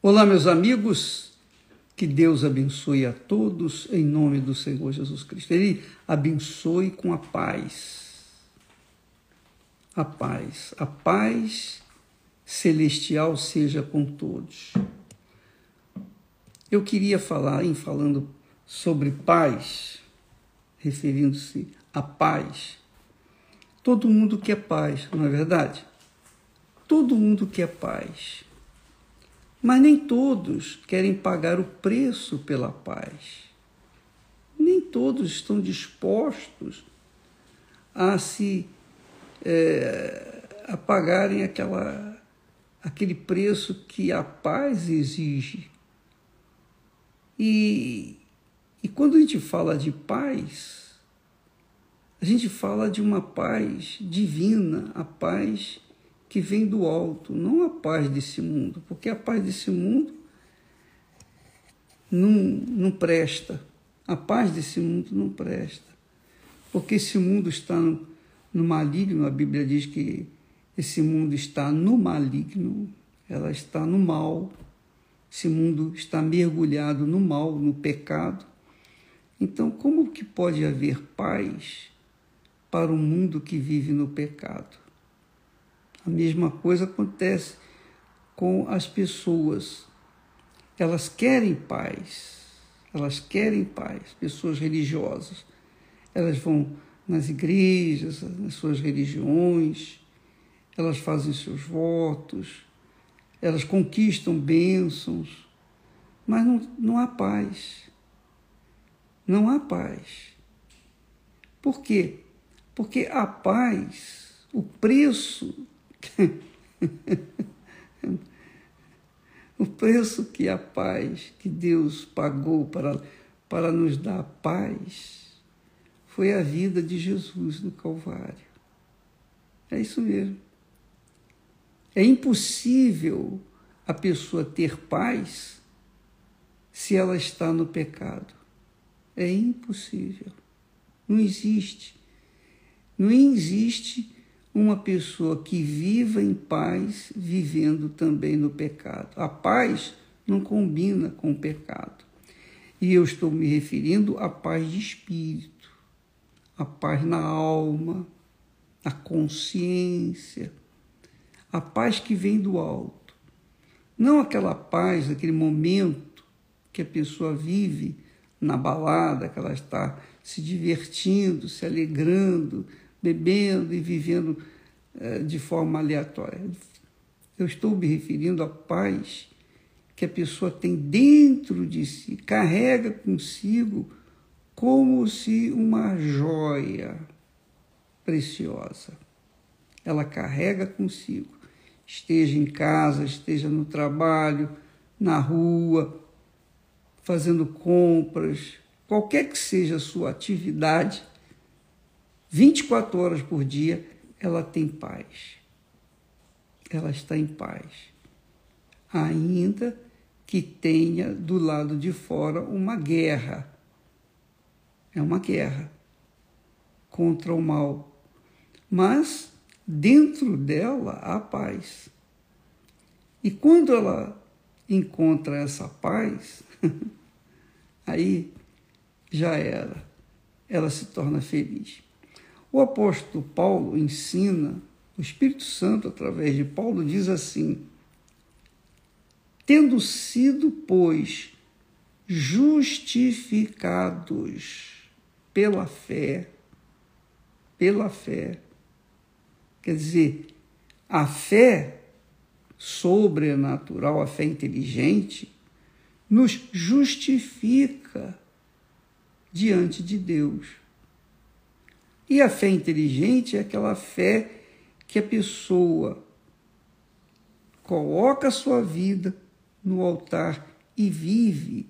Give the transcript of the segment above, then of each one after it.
Olá, meus amigos, que Deus abençoe a todos em nome do Senhor Jesus Cristo. Ele abençoe com a paz. A paz, a paz celestial seja com todos. Eu queria falar, em falando sobre paz, referindo-se à paz. Todo mundo quer paz, não é verdade? Todo mundo quer paz. Mas nem todos querem pagar o preço pela paz. Nem todos estão dispostos a se é, a pagarem aquela, aquele preço que a paz exige. E, e quando a gente fala de paz, a gente fala de uma paz divina, a paz que vem do alto, não a paz desse mundo, porque a paz desse mundo não, não presta. A paz desse mundo não presta. Porque esse mundo está no, no maligno, a Bíblia diz que esse mundo está no maligno, ela está no mal, esse mundo está mergulhado no mal, no pecado. Então, como que pode haver paz para um mundo que vive no pecado? A mesma coisa acontece com as pessoas. Elas querem paz, elas querem paz, pessoas religiosas. Elas vão nas igrejas, nas suas religiões, elas fazem seus votos, elas conquistam bênçãos, mas não, não há paz. Não há paz. Por quê? Porque a paz, o preço o preço que a paz que Deus pagou para, para nos dar paz foi a vida de Jesus no Calvário. É isso mesmo. É impossível a pessoa ter paz se ela está no pecado. É impossível. Não existe. Não existe uma pessoa que viva em paz, vivendo também no pecado. A paz não combina com o pecado. E eu estou me referindo à paz de espírito, a paz na alma, a consciência, a paz que vem do alto. Não aquela paz, aquele momento que a pessoa vive na balada, que ela está se divertindo, se alegrando, bebendo e vivendo eh, de forma aleatória. Eu estou me referindo à paz que a pessoa tem dentro de si, carrega consigo como se uma joia preciosa. Ela carrega consigo, esteja em casa, esteja no trabalho, na rua, fazendo compras, qualquer que seja a sua atividade, 24 horas por dia, ela tem paz. Ela está em paz. Ainda que tenha do lado de fora uma guerra. É uma guerra contra o mal. Mas dentro dela há paz. E quando ela encontra essa paz, aí já era. Ela se torna feliz. O apóstolo Paulo ensina, o Espírito Santo, através de Paulo, diz assim: tendo sido, pois, justificados pela fé, pela fé, quer dizer, a fé sobrenatural, a fé inteligente, nos justifica diante de Deus. E a fé inteligente é aquela fé que a pessoa coloca a sua vida no altar e vive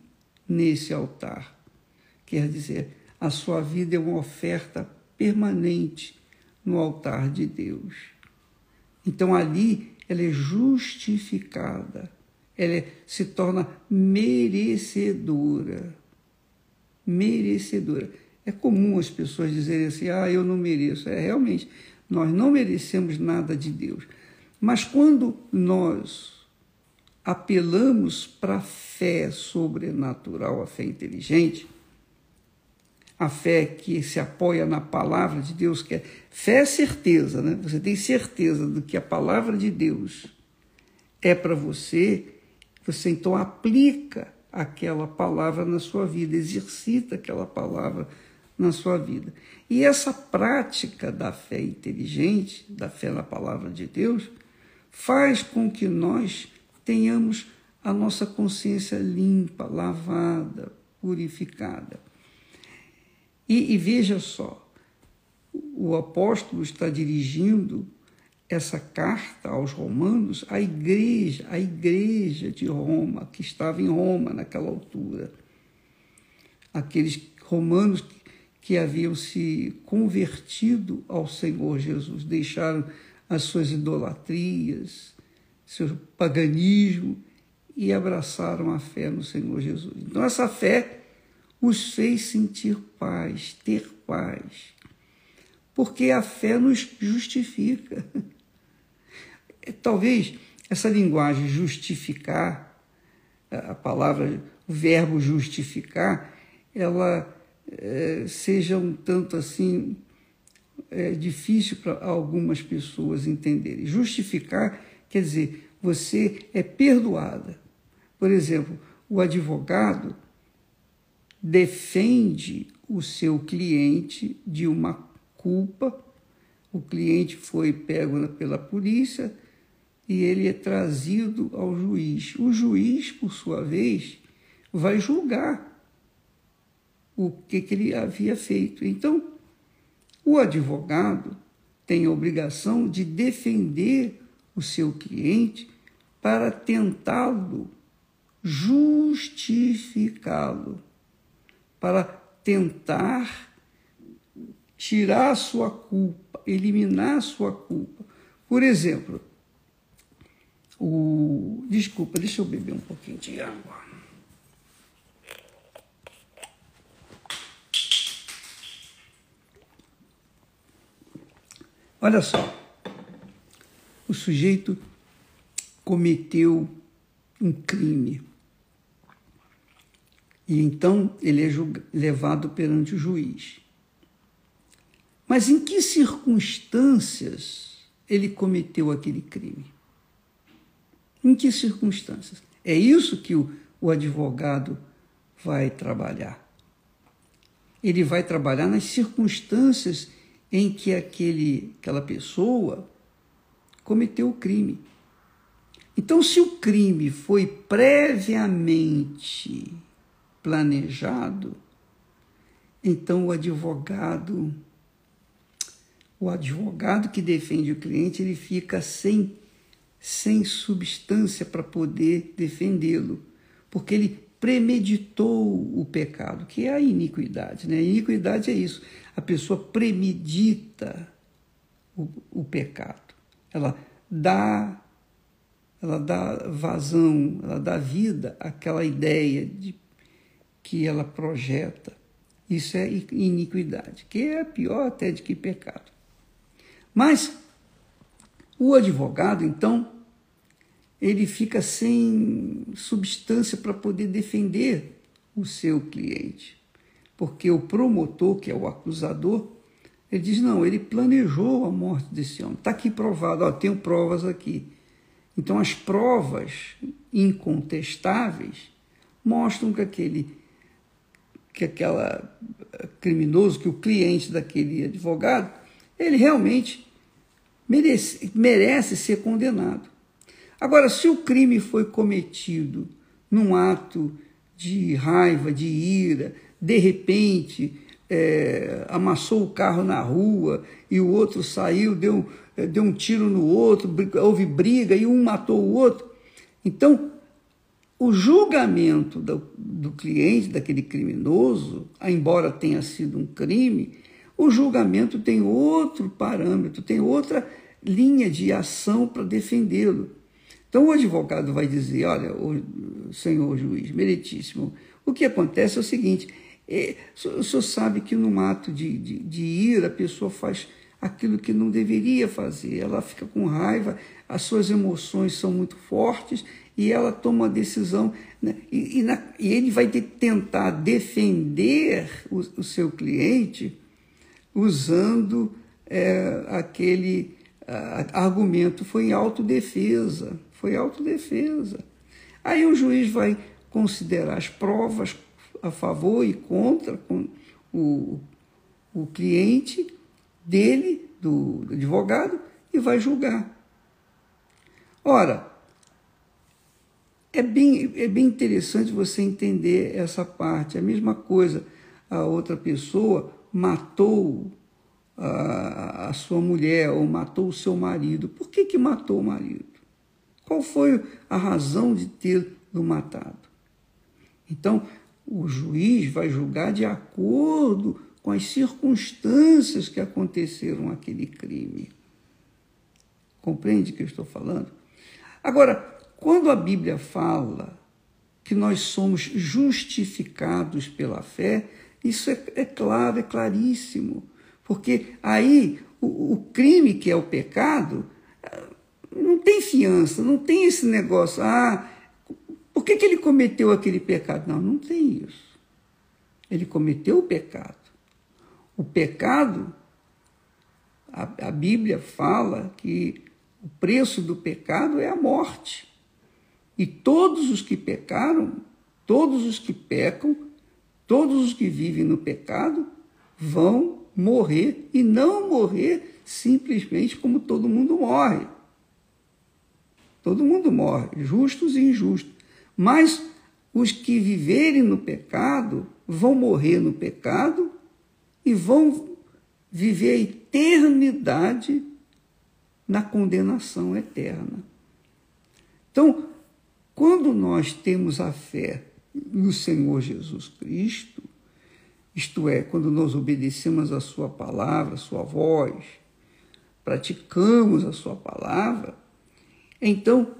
nesse altar. Quer dizer, a sua vida é uma oferta permanente no altar de Deus. Então ali ela é justificada, ela é, se torna merecedora. Merecedora. É comum as pessoas dizerem assim: ah, eu não mereço. É realmente, nós não merecemos nada de Deus. Mas quando nós apelamos para a fé sobrenatural, a fé inteligente, a fé que se apoia na palavra de Deus, que é fé é certeza, né? Você tem certeza do que a palavra de Deus é para você, você então aplica aquela palavra na sua vida, exercita aquela palavra na sua vida. E essa prática da fé inteligente, da fé na palavra de Deus, faz com que nós tenhamos a nossa consciência limpa, lavada, purificada. E, e veja só, o apóstolo está dirigindo essa carta aos romanos à igreja, à igreja de Roma, que estava em Roma naquela altura. Aqueles romanos que haviam se convertido ao Senhor Jesus, deixaram as suas idolatrias, seu paganismo e abraçaram a fé no Senhor Jesus. Então, essa fé os fez sentir paz, ter paz, porque a fé nos justifica. Talvez essa linguagem justificar, a palavra, o verbo justificar, ela é, seja um tanto assim é, difícil para algumas pessoas entenderem. Justificar quer dizer, você é perdoada. Por exemplo, o advogado defende o seu cliente de uma culpa, o cliente foi pego pela polícia e ele é trazido ao juiz. O juiz, por sua vez, vai julgar o que, que ele havia feito. Então, o advogado tem a obrigação de defender o seu cliente para tentá-lo justificá-lo, para tentar tirar sua culpa, eliminar sua culpa. Por exemplo, o. Desculpa, deixa eu beber um pouquinho de água. Olha só, o sujeito cometeu um crime. E então ele é levado perante o juiz. Mas em que circunstâncias ele cometeu aquele crime? Em que circunstâncias? É isso que o, o advogado vai trabalhar. Ele vai trabalhar nas circunstâncias em que aquele, aquela pessoa cometeu o crime. Então, se o crime foi previamente planejado, então o advogado, o advogado que defende o cliente, ele fica sem, sem substância para poder defendê-lo, porque ele premeditou o pecado, que é a iniquidade. Né? A iniquidade é isso. A pessoa premedita o, o pecado. Ela dá, ela dá vazão, ela dá vida àquela ideia de que ela projeta. Isso é iniquidade, que é pior até de que pecado. Mas o advogado, então, ele fica sem substância para poder defender o seu cliente. Porque o promotor, que é o acusador, ele diz: não, ele planejou a morte desse homem. Está aqui provado, ó, tenho provas aqui. Então, as provas incontestáveis mostram que aquele que aquela criminoso, que o cliente daquele advogado, ele realmente merece, merece ser condenado. Agora, se o crime foi cometido num ato de raiva, de ira, de repente é, amassou o carro na rua e o outro saiu, deu, é, deu um tiro no outro, houve briga e um matou o outro. Então, o julgamento do, do cliente, daquele criminoso, embora tenha sido um crime, o julgamento tem outro parâmetro, tem outra linha de ação para defendê-lo. Então o advogado vai dizer: olha, o senhor juiz, meritíssimo, o que acontece é o seguinte: é, o senhor sabe que num ato de, de, de ira a pessoa faz aquilo que não deveria fazer, ela fica com raiva, as suas emoções são muito fortes e ela toma uma decisão, né? e, e, na, e, ele vai tentar defender o, o seu cliente usando é, aquele a, argumento, foi em autodefesa, foi autodefesa. Aí o juiz vai considerar as provas a favor e contra com o, o cliente dele, do, do advogado, e vai julgar. Ora, é bem, é bem interessante você entender essa parte. A mesma coisa, a outra pessoa matou a, a sua mulher ou matou o seu marido. Por que, que matou o marido? Qual foi a razão de tê-lo matado? Então, o juiz vai julgar de acordo com as circunstâncias que aconteceram aquele crime. Compreende o que eu estou falando? Agora, quando a Bíblia fala que nós somos justificados pela fé, isso é, é claro, é claríssimo. Porque aí o, o, crime que é o pecado tem fiança, não tem esse negócio. Ah, por que, que ele cometeu aquele pecado? Não, não tem isso. Ele cometeu o pecado. O pecado, a, a Bíblia fala que o preço do pecado é a morte. E todos os que pecaram, todos os que pecam, todos os que vivem no pecado vão morrer e não morrer simplesmente como todo mundo morre. Todo mundo morre, justos e injustos. Mas os que viverem no pecado vão morrer no pecado e vão viver a eternidade na condenação eterna. Então, quando nós temos a fé no Senhor Jesus Cristo, isto é, quando nós obedecemos a Sua palavra, a Sua voz, praticamos a Sua palavra, então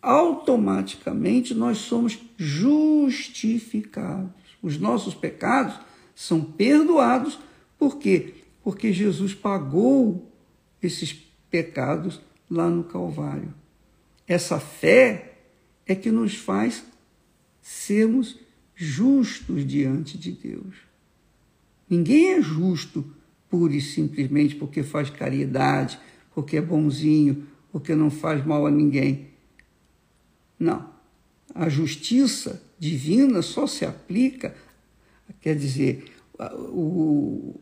automaticamente nós somos justificados. Os nossos pecados são perdoados, por quê? Porque Jesus pagou esses pecados lá no Calvário. Essa fé é que nos faz sermos justos diante de Deus. Ninguém é justo pura e simplesmente porque faz caridade, porque é bonzinho, porque não faz mal a ninguém. Não. A justiça divina só se aplica, quer dizer, o,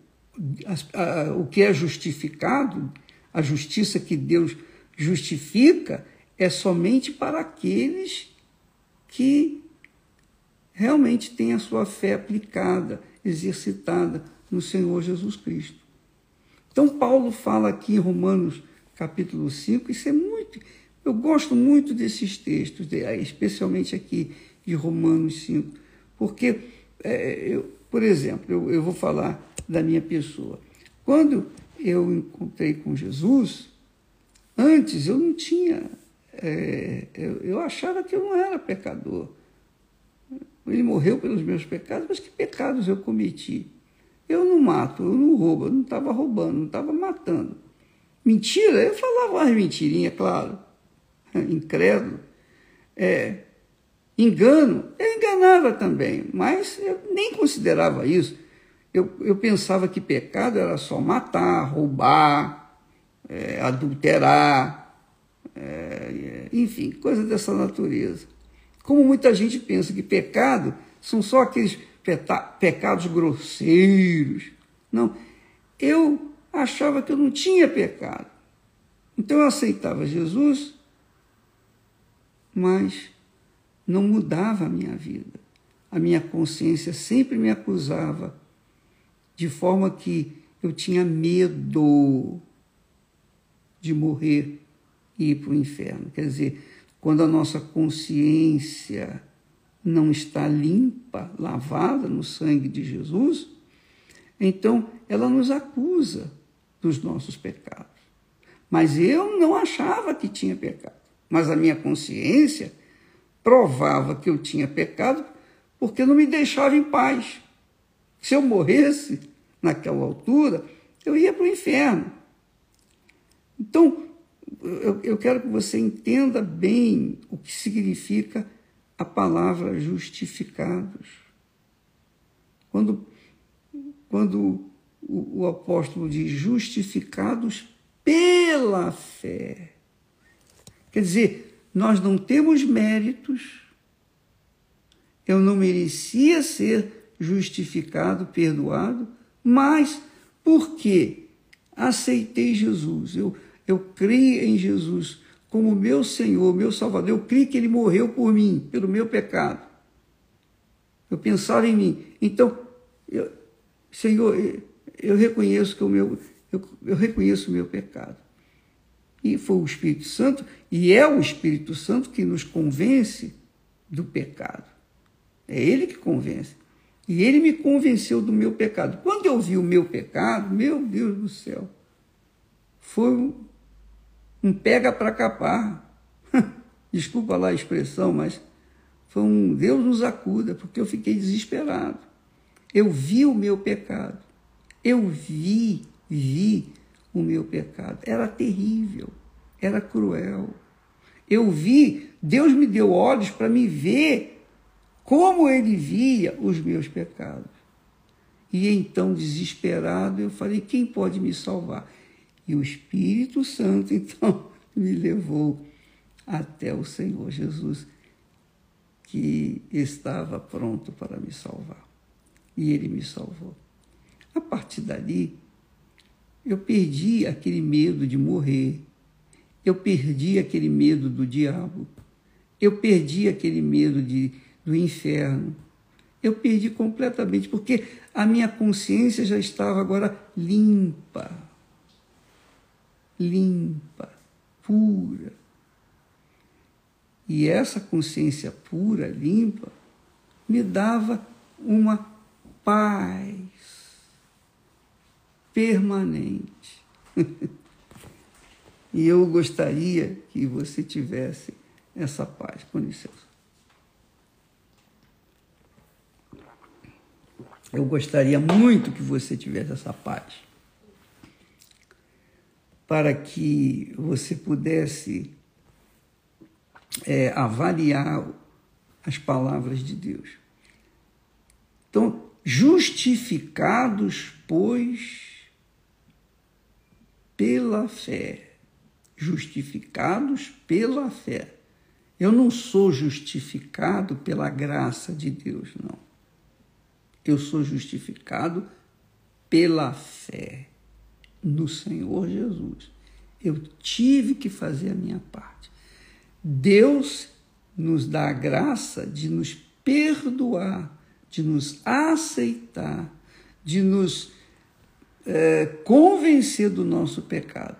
a, a, o que é justificado, a justiça que Deus justifica, é somente para aqueles que realmente têm a sua fé aplicada exercitada no Senhor Jesus Cristo. Então, Paulo fala aqui em Romanos capítulo 5, isso é muito. Eu gosto muito desses textos, especialmente aqui de Romanos 5, porque, é, eu, por exemplo, eu, eu vou falar da minha pessoa. Quando eu encontrei com Jesus, antes eu não tinha. É, eu, eu achava que eu não era pecador. Ele morreu pelos meus pecados, mas que pecados eu cometi? Eu não mato, eu não roubo, eu não estava roubando, não estava matando. Mentira, eu falava umas mentirinhas, claro. Incrédulo. É, engano, eu enganava também, mas eu nem considerava isso. Eu, eu pensava que pecado era só matar, roubar, é, adulterar, é, enfim, coisas dessa natureza. Como muita gente pensa que pecado são só aqueles pecados grosseiros. Não, eu achava que eu não tinha pecado. Então eu aceitava Jesus, mas não mudava a minha vida. A minha consciência sempre me acusava, de forma que eu tinha medo de morrer e ir para o inferno. Quer dizer, quando a nossa consciência não está limpa, lavada no sangue de Jesus, então ela nos acusa dos nossos pecados. Mas eu não achava que tinha pecado. Mas a minha consciência provava que eu tinha pecado porque não me deixava em paz. Se eu morresse naquela altura, eu ia para o inferno. Então, eu, eu quero que você entenda bem o que significa a palavra justificados. Quando, quando o, o apóstolo diz justificados pela fé, quer dizer, nós não temos méritos, eu não merecia ser justificado, perdoado, mas porque aceitei Jesus, eu, eu criei em Jesus como meu Senhor, meu Salvador, eu criei que Ele morreu por mim, pelo meu pecado. Eu pensava em mim. Então, eu, Senhor, eu reconheço que o meu, eu, eu reconheço o meu pecado. E foi o Espírito Santo, e é o Espírito Santo que nos convence do pecado. É Ele que convence. E Ele me convenceu do meu pecado. Quando eu vi o meu pecado, meu Deus do céu, foi um, um pega para capar. Desculpa lá a expressão, mas foi um Deus nos acuda, porque eu fiquei desesperado. Eu vi o meu pecado. Eu vi, vi o meu pecado. Era terrível, era cruel. Eu vi, Deus me deu olhos para me ver como ele via os meus pecados. E então, desesperado, eu falei: quem pode me salvar? E o Espírito Santo, então, me levou até o Senhor Jesus, que estava pronto para me salvar. E ele me salvou. A partir dali, eu perdi aquele medo de morrer, eu perdi aquele medo do diabo, eu perdi aquele medo de, do inferno. Eu perdi completamente, porque a minha consciência já estava agora limpa. Limpa, pura. E essa consciência pura, limpa, me dava uma paz permanente. e eu gostaria que você tivesse essa paz. Com licença. Eu gostaria muito que você tivesse essa paz. Para que você pudesse é, avaliar as palavras de Deus. Então, justificados, pois, pela fé. Justificados pela fé. Eu não sou justificado pela graça de Deus, não. Eu sou justificado pela fé no Senhor Jesus. Eu tive que fazer a minha parte. Deus nos dá a graça de nos perdoar, de nos aceitar, de nos é, convencer do nosso pecado.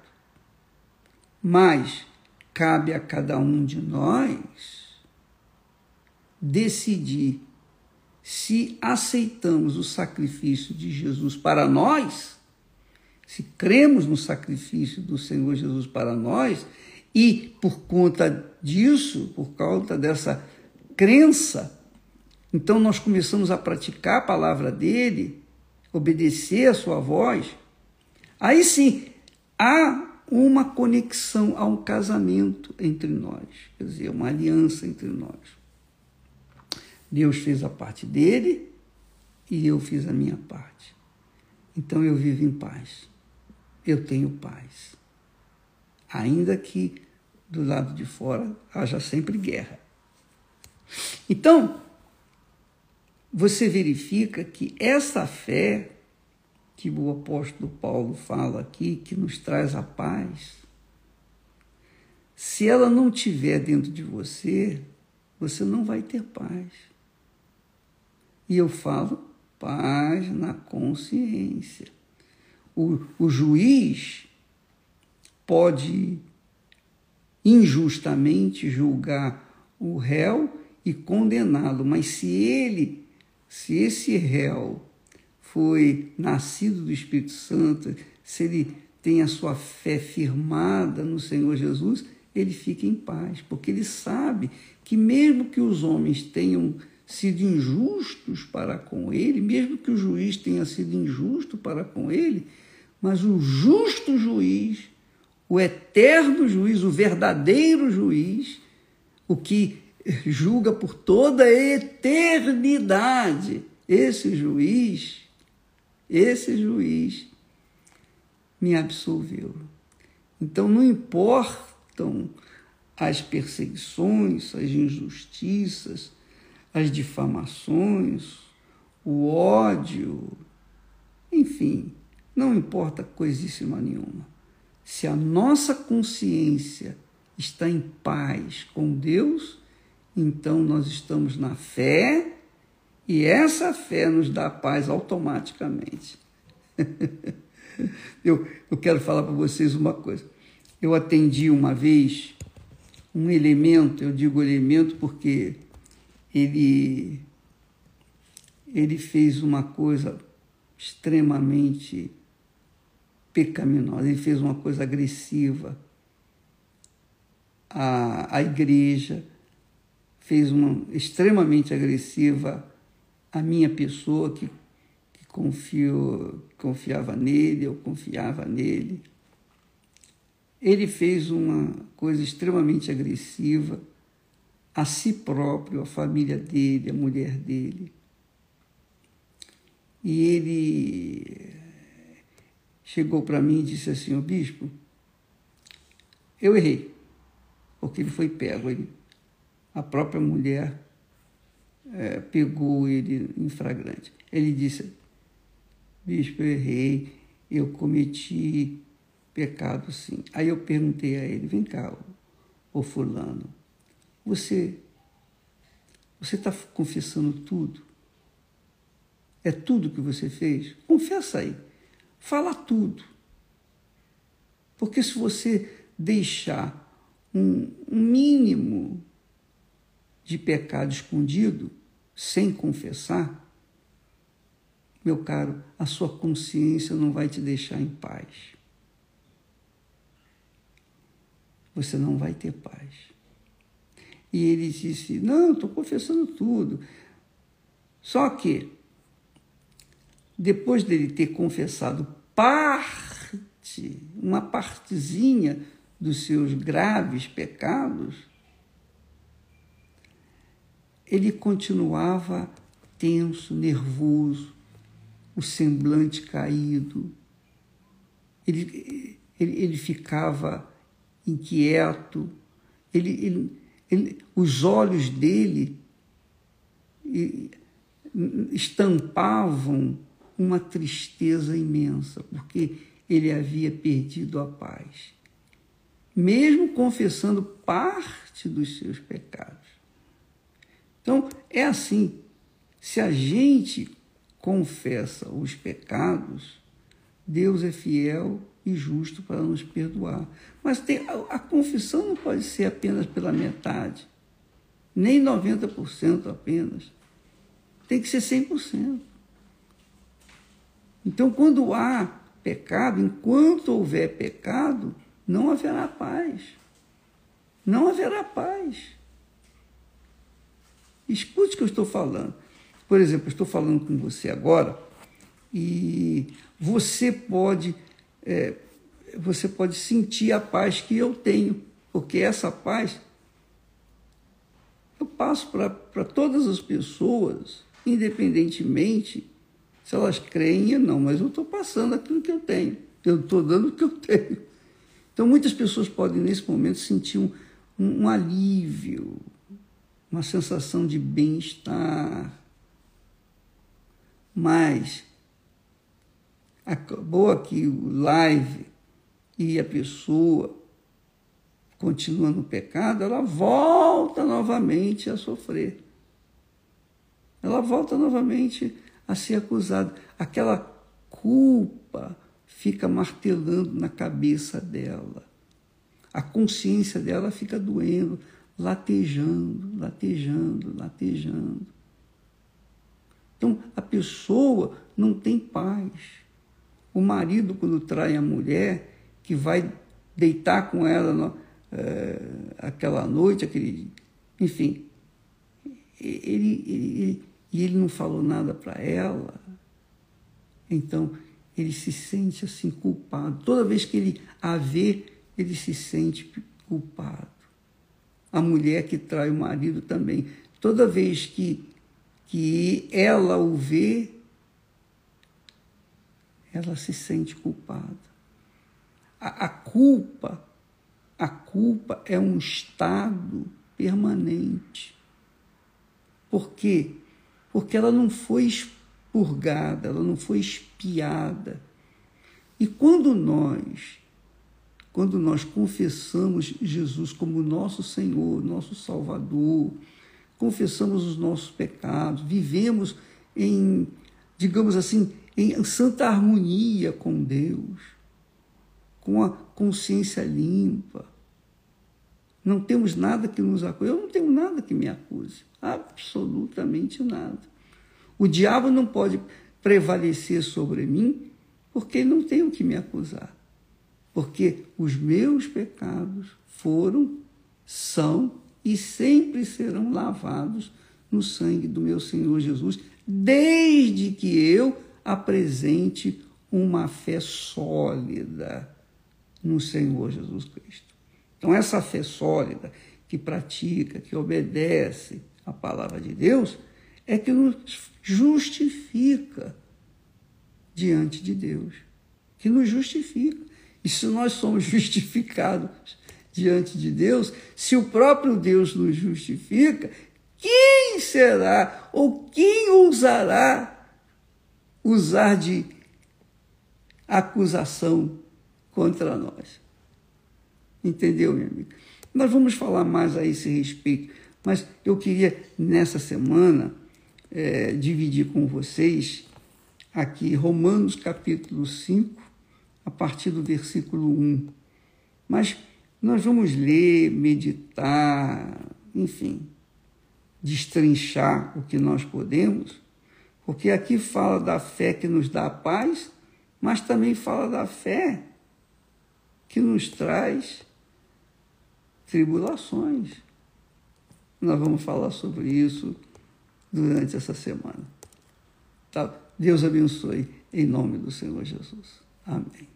Mas cabe a cada um de nós decidir se aceitamos o sacrifício de Jesus para nós, se cremos no sacrifício do Senhor Jesus para nós, e por conta disso, por causa dessa crença, então nós começamos a praticar a palavra dele, obedecer a sua voz, aí sim há uma conexão, há um casamento entre nós, quer dizer, uma aliança entre nós. Deus fez a parte dele e eu fiz a minha parte. Então eu vivo em paz. Eu tenho paz. Ainda que do lado de fora haja sempre guerra. Então, você verifica que essa fé que o apóstolo Paulo fala aqui, que nos traz a paz, se ela não tiver dentro de você, você não vai ter paz. E eu falo paz na consciência. O, o juiz pode injustamente julgar o réu e condená-lo, mas se ele se esse réu foi nascido do Espírito Santo, se ele tem a sua fé firmada no Senhor Jesus, ele fica em paz, porque ele sabe que mesmo que os homens tenham sido injustos para com ele, mesmo que o juiz tenha sido injusto para com ele, mas o justo juiz o eterno juiz, o verdadeiro juiz, o que julga por toda a eternidade. Esse juiz, esse juiz me absolveu. Então não importam as perseguições, as injustiças, as difamações, o ódio, enfim, não importa coisíssima nenhuma. Se a nossa consciência está em paz com Deus, então nós estamos na fé e essa fé nos dá paz automaticamente. eu, eu quero falar para vocês uma coisa. Eu atendi uma vez um elemento, eu digo elemento porque ele, ele fez uma coisa extremamente pecaminosa, ele fez uma coisa agressiva à, à igreja, fez uma extremamente agressiva à minha pessoa que, que confio, confiava nele, eu confiava nele. Ele fez uma coisa extremamente agressiva a si próprio, a família dele, a mulher dele. E ele chegou para mim e disse assim: O bispo, eu errei, porque ele foi pego. Ele, a própria mulher é, pegou ele em flagrante. Ele disse: Bispo, eu errei, eu cometi pecado sim. Aí eu perguntei a ele: Vem cá, ô, Fulano, você você está confessando tudo? É tudo que você fez? Confessa aí. Fala tudo. Porque se você deixar um mínimo de pecado escondido, sem confessar, meu caro, a sua consciência não vai te deixar em paz. Você não vai ter paz. E ele disse: Não, estou confessando tudo. Só que depois dele ter confessado parte, uma partezinha dos seus graves pecados, ele continuava tenso, nervoso, o semblante caído. Ele, ele, ele ficava inquieto, ele, ele, ele, os olhos dele estampavam uma tristeza imensa, porque ele havia perdido a paz, mesmo confessando parte dos seus pecados. Então, é assim: se a gente confessa os pecados, Deus é fiel e justo para nos perdoar. Mas tem, a, a confissão não pode ser apenas pela metade, nem 90% apenas. Tem que ser 100%. Então, quando há pecado, enquanto houver pecado, não haverá paz. Não haverá paz. Escute o que eu estou falando. Por exemplo, eu estou falando com você agora e você pode, é, você pode sentir a paz que eu tenho, porque essa paz eu passo para todas as pessoas, independentemente se elas creem ou não, mas eu estou passando aquilo que eu tenho, eu estou dando o que eu tenho. Então, muitas pessoas podem, nesse momento, sentir um, um, um alívio, uma sensação de bem-estar. Mas acabou aqui o live e a pessoa continua no pecado, ela volta novamente a sofrer. Ela volta novamente a ser acusado. Aquela culpa fica martelando na cabeça dela. A consciência dela fica doendo, latejando, latejando, latejando. Então, a pessoa não tem paz. O marido, quando trai a mulher, que vai deitar com ela é, aquela noite, aquele, enfim, ele, ele, e ele não falou nada para ela. Então, ele se sente assim culpado. Toda vez que ele a vê ele se sente culpado. A mulher que trai o marido também. Toda vez que, que ela o vê, ela se sente culpada. A, a culpa, a culpa é um estado permanente. Por quê? Porque ela não foi expurgada, ela não foi espiada. E quando nós, quando nós confessamos Jesus como nosso Senhor, nosso Salvador, confessamos os nossos pecados, vivemos em, digamos assim, em santa harmonia com Deus, com a consciência limpa. Não temos nada que nos acuse. Eu não tenho nada que me acuse. Absolutamente nada. O diabo não pode prevalecer sobre mim porque não tem o que me acusar. Porque os meus pecados foram, são e sempre serão lavados no sangue do meu Senhor Jesus, desde que eu apresente uma fé sólida no Senhor Jesus Cristo. Então, essa fé sólida, que pratica, que obedece a palavra de Deus, é que nos justifica diante de Deus. Que nos justifica. E se nós somos justificados diante de Deus, se o próprio Deus nos justifica, quem será ou quem ousará usar de acusação contra nós. Entendeu, minha amiga? Nós vamos falar mais a esse respeito, mas eu queria, nessa semana, é, dividir com vocês aqui Romanos capítulo 5, a partir do versículo 1. Mas nós vamos ler, meditar, enfim, destrinchar o que nós podemos porque aqui fala da fé que nos dá paz, mas também fala da fé que nos traz tribulações. Nós vamos falar sobre isso durante essa semana. Tá? Deus abençoe em nome do Senhor Jesus. Amém.